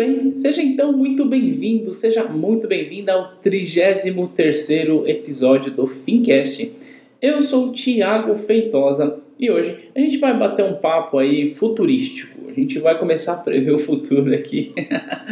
bem, seja então muito bem-vindo, seja muito bem-vinda ao 33º episódio do Fincast. Eu sou o Tiago Feitosa e hoje a gente vai bater um papo aí futurístico. A gente vai começar a prever o futuro aqui.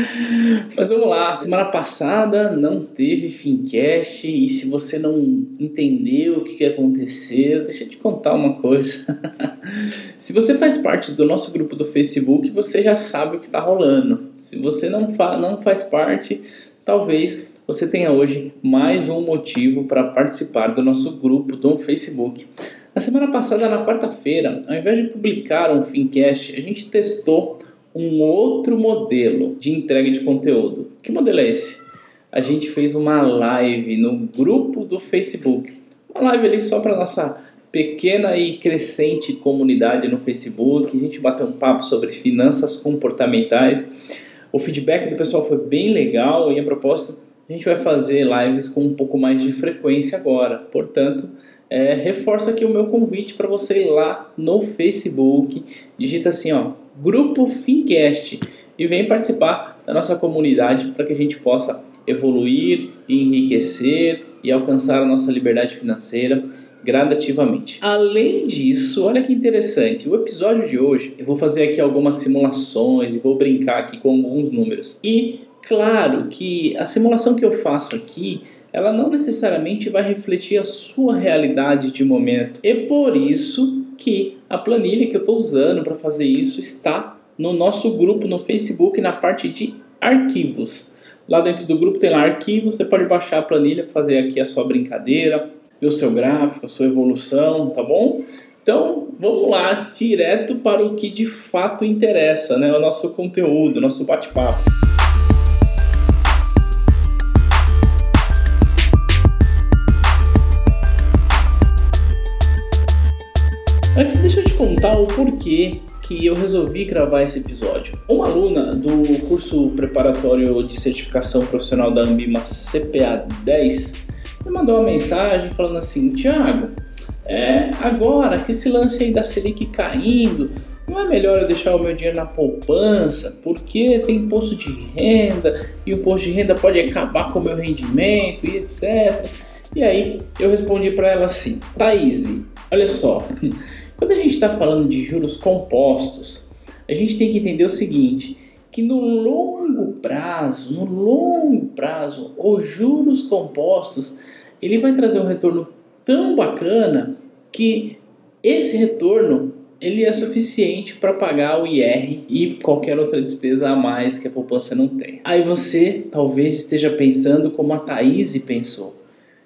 Mas vamos lá. Semana passada não teve Fincast e se você não entendeu o que aconteceu, deixa eu te contar uma coisa. se você faz parte do nosso grupo do Facebook, você já sabe o que está rolando. Se você não, fa não faz parte, talvez você tenha hoje mais um motivo para participar do nosso grupo do Facebook. Na semana passada, na quarta-feira, ao invés de publicar um Fincast, a gente testou um outro modelo de entrega de conteúdo. Que modelo é esse? A gente fez uma live no grupo do Facebook. Uma live ali só para nossa pequena e crescente comunidade no Facebook. A gente bateu um papo sobre finanças comportamentais. O feedback do pessoal foi bem legal e a propósito, a gente vai fazer lives com um pouco mais de frequência agora. Portanto, é, reforço aqui o meu convite para você ir lá no Facebook, digita assim, ó, Grupo Fincast e vem participar da nossa comunidade para que a gente possa evoluir, enriquecer e alcançar a nossa liberdade financeira gradativamente. Além disso, olha que interessante, o episódio de hoje eu vou fazer aqui algumas simulações e vou brincar aqui com alguns números. E claro que a simulação que eu faço aqui ela não necessariamente vai refletir a sua realidade de momento. E por isso que a planilha que eu estou usando para fazer isso está no nosso grupo no Facebook na parte de arquivos. Lá dentro do grupo tem lá arquivos, você pode baixar a planilha, fazer aqui a sua brincadeira, ver o seu gráfico, a sua evolução, tá bom? Então, vamos lá, direto para o que de fato interessa, né? O nosso conteúdo, nosso bate-papo. Antes, deixa eu te contar o porquê que eu resolvi gravar esse episódio. Uma aluna do curso preparatório de certificação profissional da Ambima CPA 10 me mandou uma mensagem falando assim: Tiago, é, agora que esse lance aí da Selic caindo, não é melhor eu deixar o meu dinheiro na poupança, porque tem imposto de renda e o imposto de renda pode acabar com o meu rendimento e etc. E aí eu respondi para ela assim: Thaís, olha só, quando a gente está falando de juros compostos, a gente tem que entender o seguinte, que no longo prazo, no longo prazo, os juros compostos, ele vai trazer um retorno tão bacana que esse retorno ele é suficiente para pagar o IR e qualquer outra despesa a mais que a poupança não tem. Aí você talvez esteja pensando como a Thaís pensou.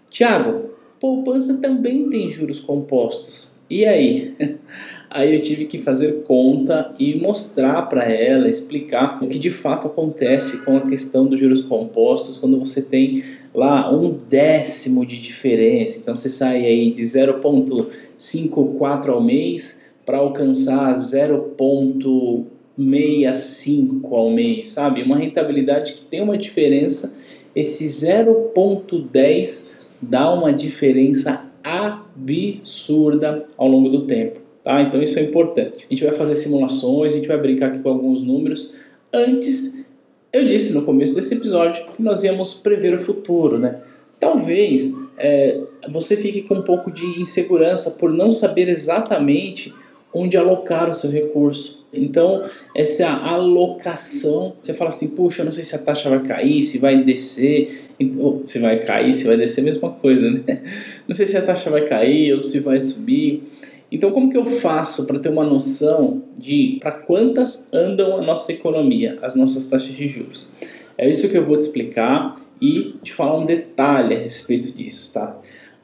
Tiago, poupança também tem juros compostos. E aí? Aí eu tive que fazer conta e mostrar para ela, explicar o que de fato acontece com a questão dos juros compostos quando você tem lá um décimo de diferença. Então você sai aí de 0,54 ao mês para alcançar 0,65 ao mês, sabe? Uma rentabilidade que tem uma diferença, esse 0,10 dá uma diferença absurda ao longo do tempo. Tá? Então isso é importante. A gente vai fazer simulações, a gente vai brincar aqui com alguns números. Antes, eu disse no começo desse episódio que nós íamos prever o futuro, né? Talvez é, você fique com um pouco de insegurança por não saber exatamente onde alocar o seu recurso. Então, essa alocação, você fala assim, puxa, eu não sei se a taxa vai cair, se vai descer, se vai cair, se vai descer, mesma coisa, né? Não sei se a taxa vai cair ou se vai subir. Então, como que eu faço para ter uma noção de para quantas andam a nossa economia, as nossas taxas de juros? É isso que eu vou te explicar e te falar um detalhe a respeito disso, tá?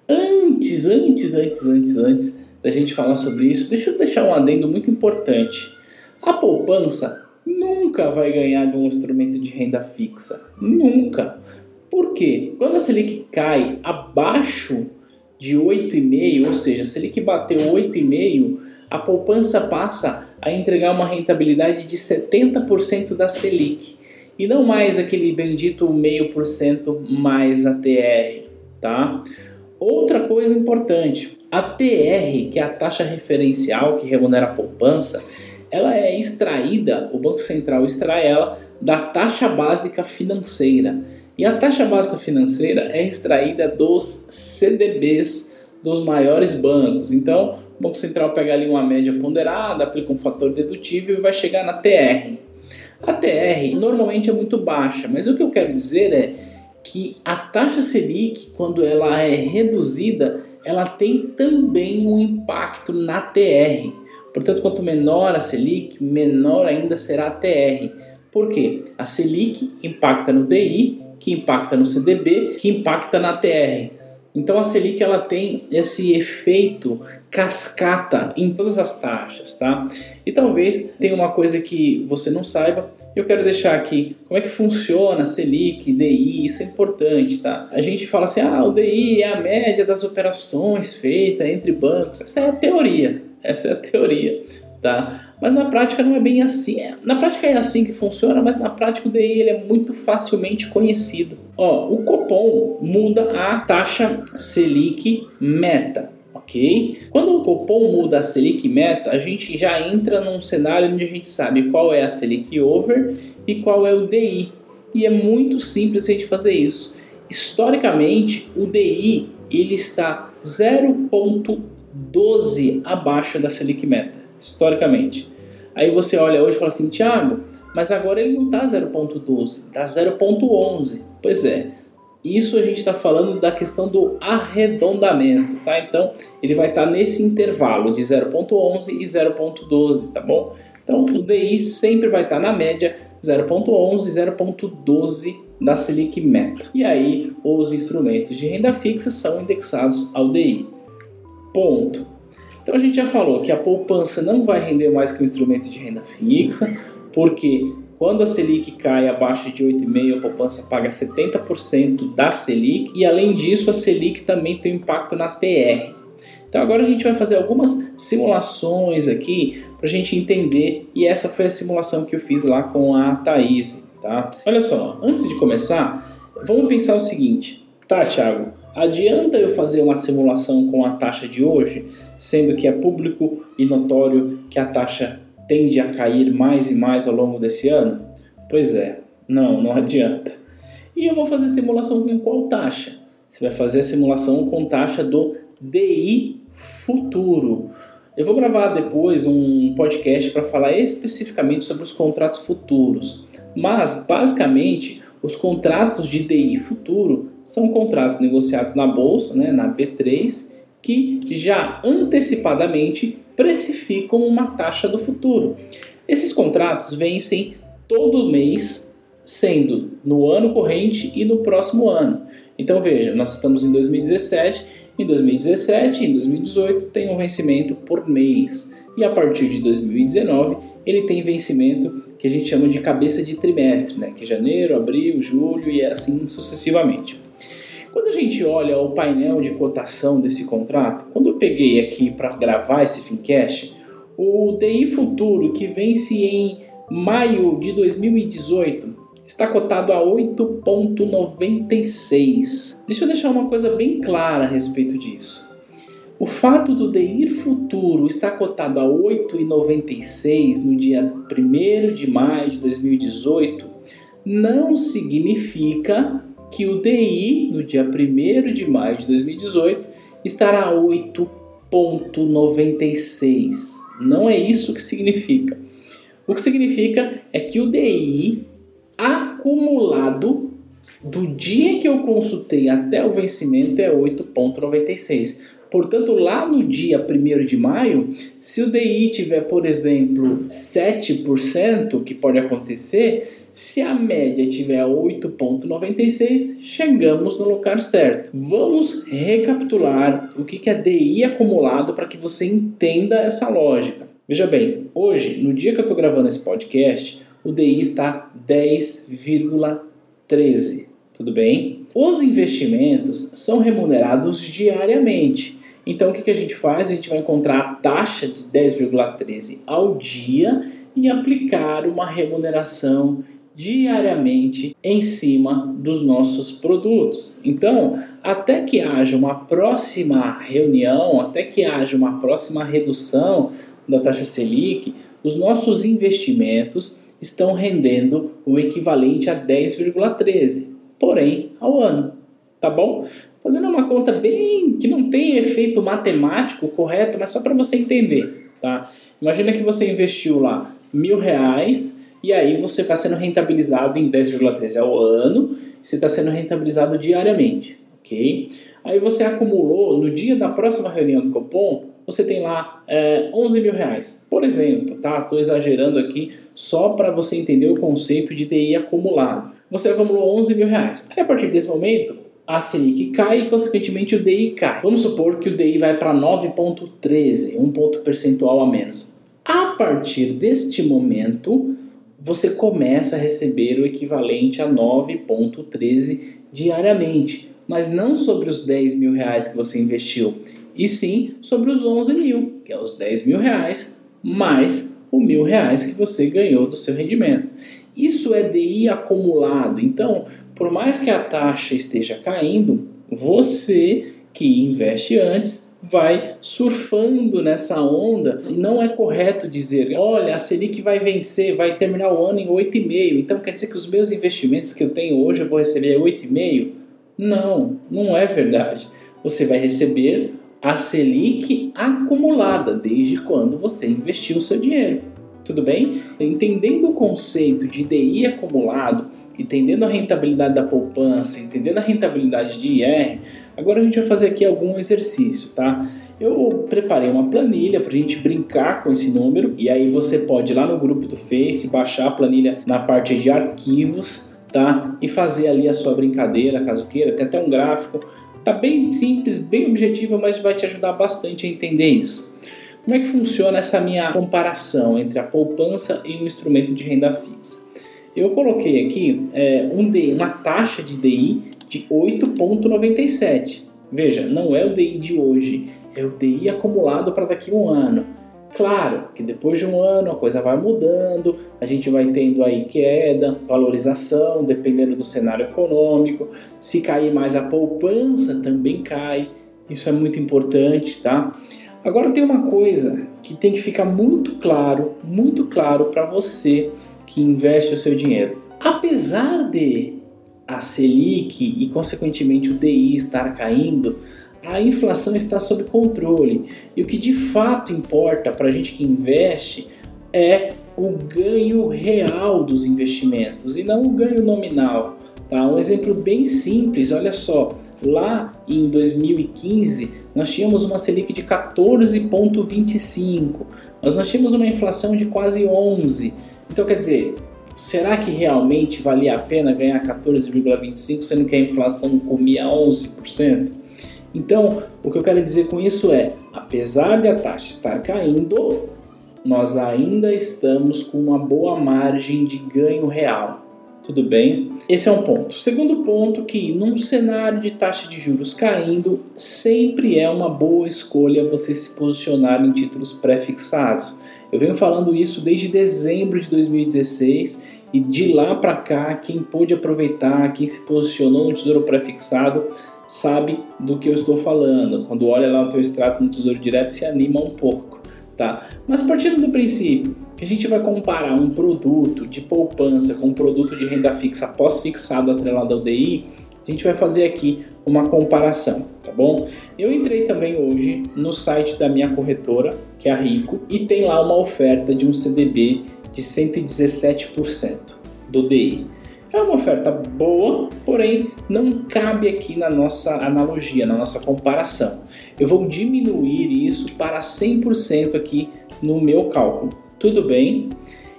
Antes, antes, antes, antes, antes da gente falar sobre isso, deixa eu deixar um adendo muito importante. A poupança nunca vai ganhar de um instrumento de renda fixa. Nunca. Por quê? Quando a Selic cai abaixo de 8,5, ou seja, se Selic bateu 8,5, a poupança passa a entregar uma rentabilidade de 70% da Selic. E não mais aquele bendito meio por cento mais a TR, tá? Outra coisa importante, a TR, que é a taxa referencial que remunera a poupança, ela é extraída, o Banco Central extrai ela da taxa básica financeira. E a taxa básica financeira é extraída dos CDBs dos maiores bancos. Então, o Banco Central pega ali uma média ponderada, aplica um fator dedutível e vai chegar na TR. A TR normalmente é muito baixa, mas o que eu quero dizer é que a taxa Selic, quando ela é reduzida, ela tem também um impacto na TR. Portanto, quanto menor a Selic, menor ainda será a TR. Por quê? A Selic impacta no DI, que impacta no CDB, que impacta na TR. Então a Selic ela tem esse efeito cascata em todas as taxas, tá? E talvez tenha uma coisa que você não saiba, eu quero deixar aqui como é que funciona Selic, DI, isso é importante, tá? A gente fala assim, ah, o DI é a média das operações feitas entre bancos, essa é a teoria, essa é a teoria, tá? Mas na prática não é bem assim. É, na prática é assim que funciona, mas na prática o DI ele é muito facilmente conhecido. Ó, o Copom muda a taxa Selic meta ok? Quando o Copom muda a Selic meta, a gente já entra num cenário onde a gente sabe qual é a Selic over e qual é o DI. E é muito simples a gente fazer isso. Historicamente, o DI ele está 0,12 abaixo da Selic meta, historicamente. Aí você olha hoje e fala assim, Thiago, mas agora ele não está 0,12, está 0,11. Pois é, isso a gente está falando da questão do arredondamento, tá? Então ele vai estar tá nesse intervalo de 0.11 e 0.12, tá bom? Então o DI sempre vai estar tá na média 0.11 e 0.12 da Selic Meta. E aí os instrumentos de renda fixa são indexados ao DI. Ponto. Então a gente já falou que a poupança não vai render mais que o instrumento de renda fixa, porque quando a Selic cai abaixo de 8,5, a poupança paga 70% da Selic e além disso a Selic também tem um impacto na TR. Então agora a gente vai fazer algumas simulações aqui para a gente entender e essa foi a simulação que eu fiz lá com a Thaís, tá? Olha só, antes de começar, vamos pensar o seguinte, tá Thiago, adianta eu fazer uma simulação com a taxa de hoje, sendo que é público e notório que a taxa tende a cair mais e mais ao longo desse ano? Pois é, não, não adianta. E eu vou fazer simulação com qual taxa? Você vai fazer a simulação com taxa do DI futuro. Eu vou gravar depois um podcast para falar especificamente sobre os contratos futuros. Mas, basicamente, os contratos de DI futuro são contratos negociados na bolsa, né, na B3, que já antecipadamente precificam uma taxa do futuro. Esses contratos vencem todo mês, sendo no ano corrente e no próximo ano. Então veja, nós estamos em 2017, em 2017 e em 2018 tem um vencimento por mês. E a partir de 2019 ele tem vencimento que a gente chama de cabeça de trimestre, né? que é janeiro, abril, julho e assim sucessivamente. Quando a gente olha o painel de cotação desse contrato, quando eu peguei aqui para gravar esse Fincast, o DI futuro que vence em maio de 2018 está cotado a 8,96. Deixa eu deixar uma coisa bem clara a respeito disso. O fato do DI futuro estar cotado a 8,96 no dia 1 de maio de 2018 não significa que o DI, no dia 1 de maio de 2018, estará a 8,96. Não é isso que significa. O que significa é que o DI acumulado do dia que eu consultei até o vencimento é 8,96. Portanto, lá no dia 1 de maio, se o DI tiver, por exemplo, 7%, que pode acontecer, se a média tiver 8,96, chegamos no lugar certo. Vamos recapitular o que é DI acumulado para que você entenda essa lógica. Veja bem, hoje, no dia que eu estou gravando esse podcast, o DI está 10,13. Tudo bem? Os investimentos são remunerados diariamente. Então, o que, que a gente faz? A gente vai encontrar a taxa de 10,13 ao dia e aplicar uma remuneração diariamente em cima dos nossos produtos. Então, até que haja uma próxima reunião, até que haja uma próxima redução da taxa Selic, os nossos investimentos estão rendendo o equivalente a 10,13, porém ao ano, tá bom? Fazendo uma conta bem que não tem efeito matemático correto, mas só para você entender, tá? Imagina que você investiu lá mil reais e aí você está sendo rentabilizado em 10,13 ao ano, você está sendo rentabilizado diariamente, ok? Aí você acumulou, no dia da próxima reunião do Copom, você tem lá é, 11 mil reais, por exemplo, tá? Estou exagerando aqui só para você entender o conceito de DI acumulado. Você acumulou 11 mil reais. Aí a partir desse momento, a Selic cai e, consequentemente, o DI cai. Vamos supor que o DI vai para 9,13, um ponto percentual a menos. A partir deste momento, você começa a receber o equivalente a 9,13 diariamente, mas não sobre os 10 mil reais que você investiu, e sim sobre os 11 mil, que é os 10 mil reais, mais o mil reais que você ganhou do seu rendimento. Isso é DI acumulado, então, por mais que a taxa esteja caindo, você que investe antes vai surfando nessa onda e não é correto dizer, olha, a Selic vai vencer, vai terminar o ano em 8,5, então quer dizer que os meus investimentos que eu tenho hoje eu vou receber 8,5? Não, não é verdade. Você vai receber a Selic acumulada desde quando você investiu o seu dinheiro. Tudo bem? Entendendo o conceito de DI acumulado, entendendo a rentabilidade da poupança, entendendo a rentabilidade de IR, agora a gente vai fazer aqui algum exercício, tá? Eu preparei uma planilha para a gente brincar com esse número e aí você pode ir lá no grupo do Face, baixar a planilha na parte de arquivos, tá? E fazer ali a sua brincadeira, caso queira, tem até um gráfico. Tá bem simples, bem objetivo, mas vai te ajudar bastante a entender isso. Como é que funciona essa minha comparação entre a poupança e o instrumento de renda fixa? Eu coloquei aqui é, um uma taxa de DI de 8,97. Veja, não é o DI de hoje, é o DI acumulado para daqui a um ano. Claro que depois de um ano a coisa vai mudando, a gente vai tendo aí queda, valorização, dependendo do cenário econômico. Se cair mais a poupança, também cai. Isso é muito importante, tá? Agora tem uma coisa que tem que ficar muito claro, muito claro para você que investe o seu dinheiro. Apesar de a Selic e, consequentemente, o DI estar caindo, a inflação está sob controle. E o que de fato importa para a gente que investe é o ganho real dos investimentos e não o ganho nominal. Tá? Um exemplo bem simples, olha só, lá em 2015 nós tínhamos uma Selic de 14,25, mas nós tínhamos uma inflação de quase 11. Então, quer dizer, será que realmente valia a pena ganhar 14,25 sendo que a inflação comia 11%? Então, o que eu quero dizer com isso é, apesar de a taxa estar caindo, nós ainda estamos com uma boa margem de ganho real. Tudo bem? Esse é um ponto. Segundo ponto que num cenário de taxa de juros caindo, sempre é uma boa escolha você se posicionar em títulos pré-fixados. Eu venho falando isso desde dezembro de 2016 e de lá para cá, quem pôde aproveitar, quem se posicionou no Tesouro Prefixado, sabe do que eu estou falando. Quando olha lá o teu extrato no Tesouro Direto, se anima um pouco, tá? Mas partindo do princípio que a gente vai comparar um produto de poupança com um produto de renda fixa pós-fixado atrelado ao DI, a gente vai fazer aqui uma comparação, tá bom? Eu entrei também hoje no site da minha corretora, que é a Rico, e tem lá uma oferta de um CDB de 117% do DI. É uma oferta boa, porém não cabe aqui na nossa analogia, na nossa comparação. Eu vou diminuir isso para 100% aqui no meu cálculo. Tudo bem?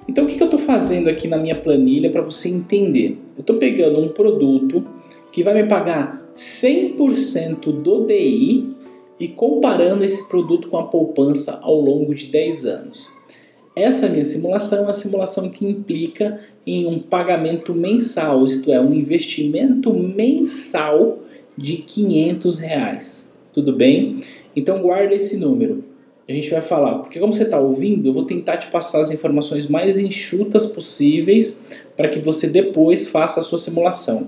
Então o que eu estou fazendo aqui na minha planilha para você entender? Eu estou pegando um produto que vai me pagar 100% do DI e comparando esse produto com a poupança ao longo de 10 anos. Essa minha simulação é uma simulação que implica em um pagamento mensal, isto é, um investimento mensal de 500 reais. Tudo bem? Então guarda esse número. A gente vai falar, porque como você está ouvindo, eu vou tentar te passar as informações mais enxutas possíveis para que você depois faça a sua simulação.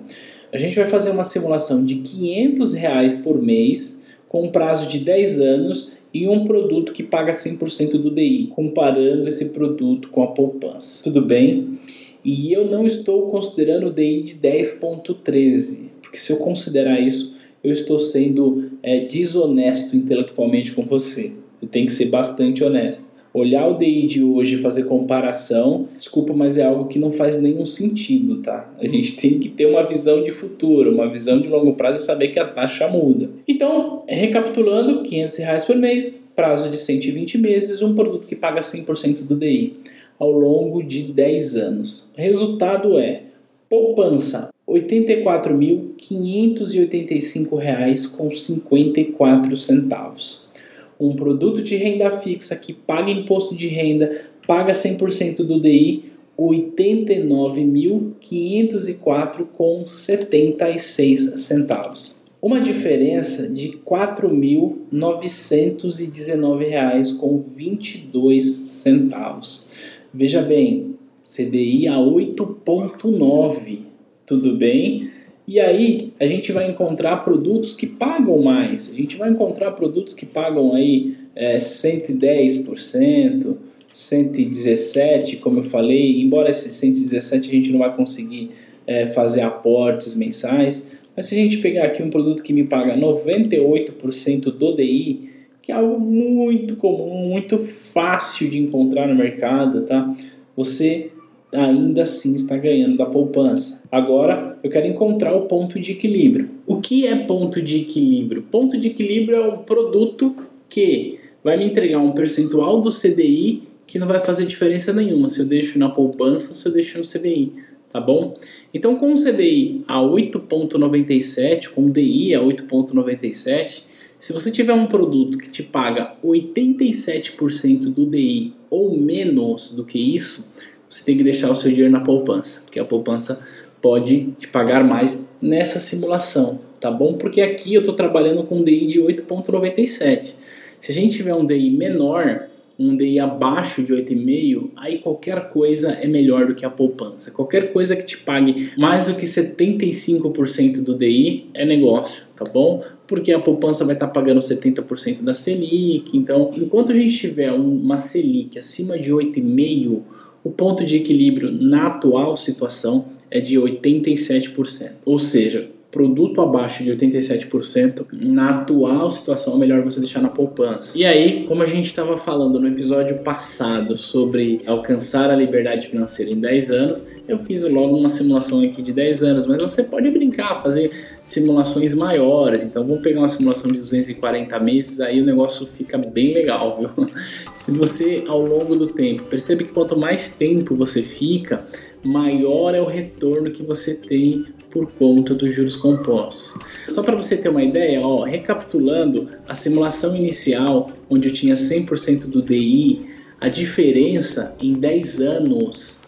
A gente vai fazer uma simulação de 500 reais por mês com um prazo de 10 anos em um produto que paga 100% do DI, comparando esse produto com a poupança. Tudo bem? E eu não estou considerando o DI de 10.13, porque se eu considerar isso, eu estou sendo é, desonesto intelectualmente com você. Eu tenho que ser bastante honesto. Olhar o DI de hoje e fazer comparação, desculpa, mas é algo que não faz nenhum sentido, tá? A gente tem que ter uma visão de futuro, uma visão de longo prazo e saber que a taxa muda. Então, recapitulando, 500 reais por mês, prazo de 120 meses, um produto que paga 100% do DI ao longo de 10 anos. Resultado é poupança R$ 84.585,54. Um produto de renda fixa que paga imposto de renda, paga 100% do DI, R$ 89.504,76. Uma diferença de R$ 4.919,22. Veja bem, CDI a 8,9, tudo bem? E aí a gente vai encontrar produtos que pagam mais, a gente vai encontrar produtos que pagam aí é, 110%, 117%, como eu falei, embora esse 117 a gente não vai conseguir é, fazer aportes mensais, mas se a gente pegar aqui um produto que me paga 98% do DI, é algo muito comum, muito fácil de encontrar no mercado, tá? Você ainda assim está ganhando da poupança. Agora, eu quero encontrar o ponto de equilíbrio. O que é ponto de equilíbrio? Ponto de equilíbrio é um produto que vai me entregar um percentual do CDI que não vai fazer diferença nenhuma se eu deixo na poupança ou se eu deixo no CDI, tá bom? Então, com o CDI a 8.97, com o DI a 8.97, se você tiver um produto que te paga 87% do DI ou menos do que isso, você tem que deixar o seu dinheiro na poupança, porque a poupança pode te pagar mais nessa simulação, tá bom? Porque aqui eu estou trabalhando com um DI de 8,97. Se a gente tiver um DI menor, um DI abaixo de 8,5, aí qualquer coisa é melhor do que a poupança. Qualquer coisa que te pague mais do que 75% do DI é negócio, tá bom? Porque a poupança vai estar tá pagando 70% da Selic. Então, enquanto a gente tiver uma Selic acima de 8,5%, o ponto de equilíbrio na atual situação é de 87%. Ou seja, produto abaixo de 87%, na atual situação é melhor você deixar na poupança. E aí, como a gente estava falando no episódio passado sobre alcançar a liberdade financeira em 10 anos, eu fiz logo uma simulação aqui de 10 anos, mas você pode brincar, fazer simulações maiores. Então vamos pegar uma simulação de 240 meses, aí o negócio fica bem legal, viu? Se você ao longo do tempo percebe que quanto mais tempo você fica, maior é o retorno que você tem por conta dos juros compostos. Só para você ter uma ideia, ó, recapitulando a simulação inicial, onde eu tinha 100% do DI, a diferença em 10 anos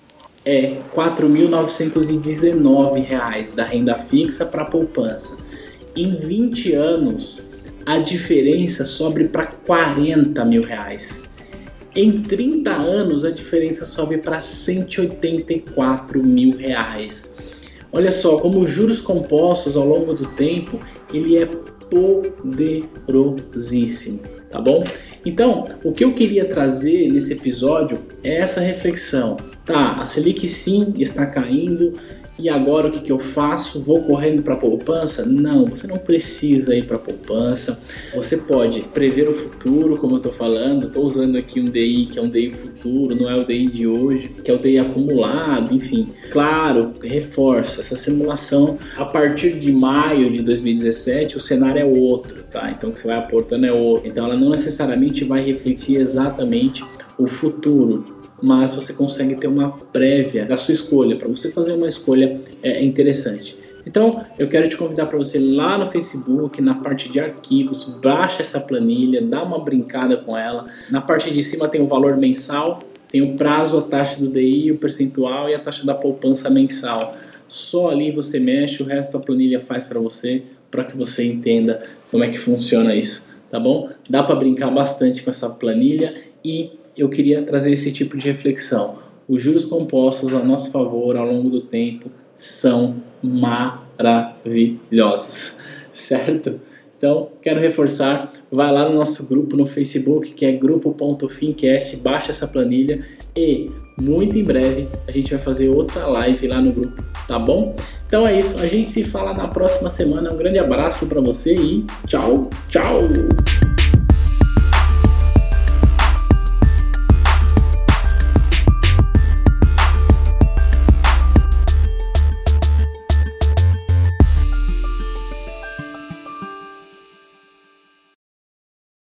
é R$ 4.919 da renda fixa para a poupança. Em 20 anos, a diferença sobe para 40 mil reais. Em 30 anos, a diferença sobe para 184 mil reais. Olha só, como os juros compostos ao longo do tempo, ele é poderosíssimo, tá bom? Então, o que eu queria trazer nesse episódio é essa reflexão. Tá, a Selic sim está caindo, e agora o que, que eu faço? Vou correndo para a poupança? Não, você não precisa ir para a poupança. Você pode prever o futuro, como eu estou falando. Estou usando aqui um DI que é um DI futuro, não é o DI de hoje, que é o DI acumulado, enfim. Claro, reforço essa simulação. A partir de maio de 2017, o cenário é outro, tá? Então o que você vai aportando é outro. Então ela não necessariamente vai refletir exatamente o futuro mas você consegue ter uma prévia da sua escolha, para você fazer uma escolha é, interessante. Então, eu quero te convidar para você lá no Facebook, na parte de arquivos, baixa essa planilha, dá uma brincada com ela. Na parte de cima tem o valor mensal, tem o prazo, a taxa do DI, o percentual e a taxa da poupança mensal. Só ali você mexe, o resto a planilha faz para você, para que você entenda como é que funciona isso, tá bom? Dá para brincar bastante com essa planilha e eu queria trazer esse tipo de reflexão. Os juros compostos a nosso favor ao longo do tempo são maravilhosos, certo? Então, quero reforçar, vai lá no nosso grupo no Facebook, que é grupo.fincast, baixa essa planilha e muito em breve a gente vai fazer outra live lá no grupo, tá bom? Então é isso, a gente se fala na próxima semana. Um grande abraço para você e tchau, tchau.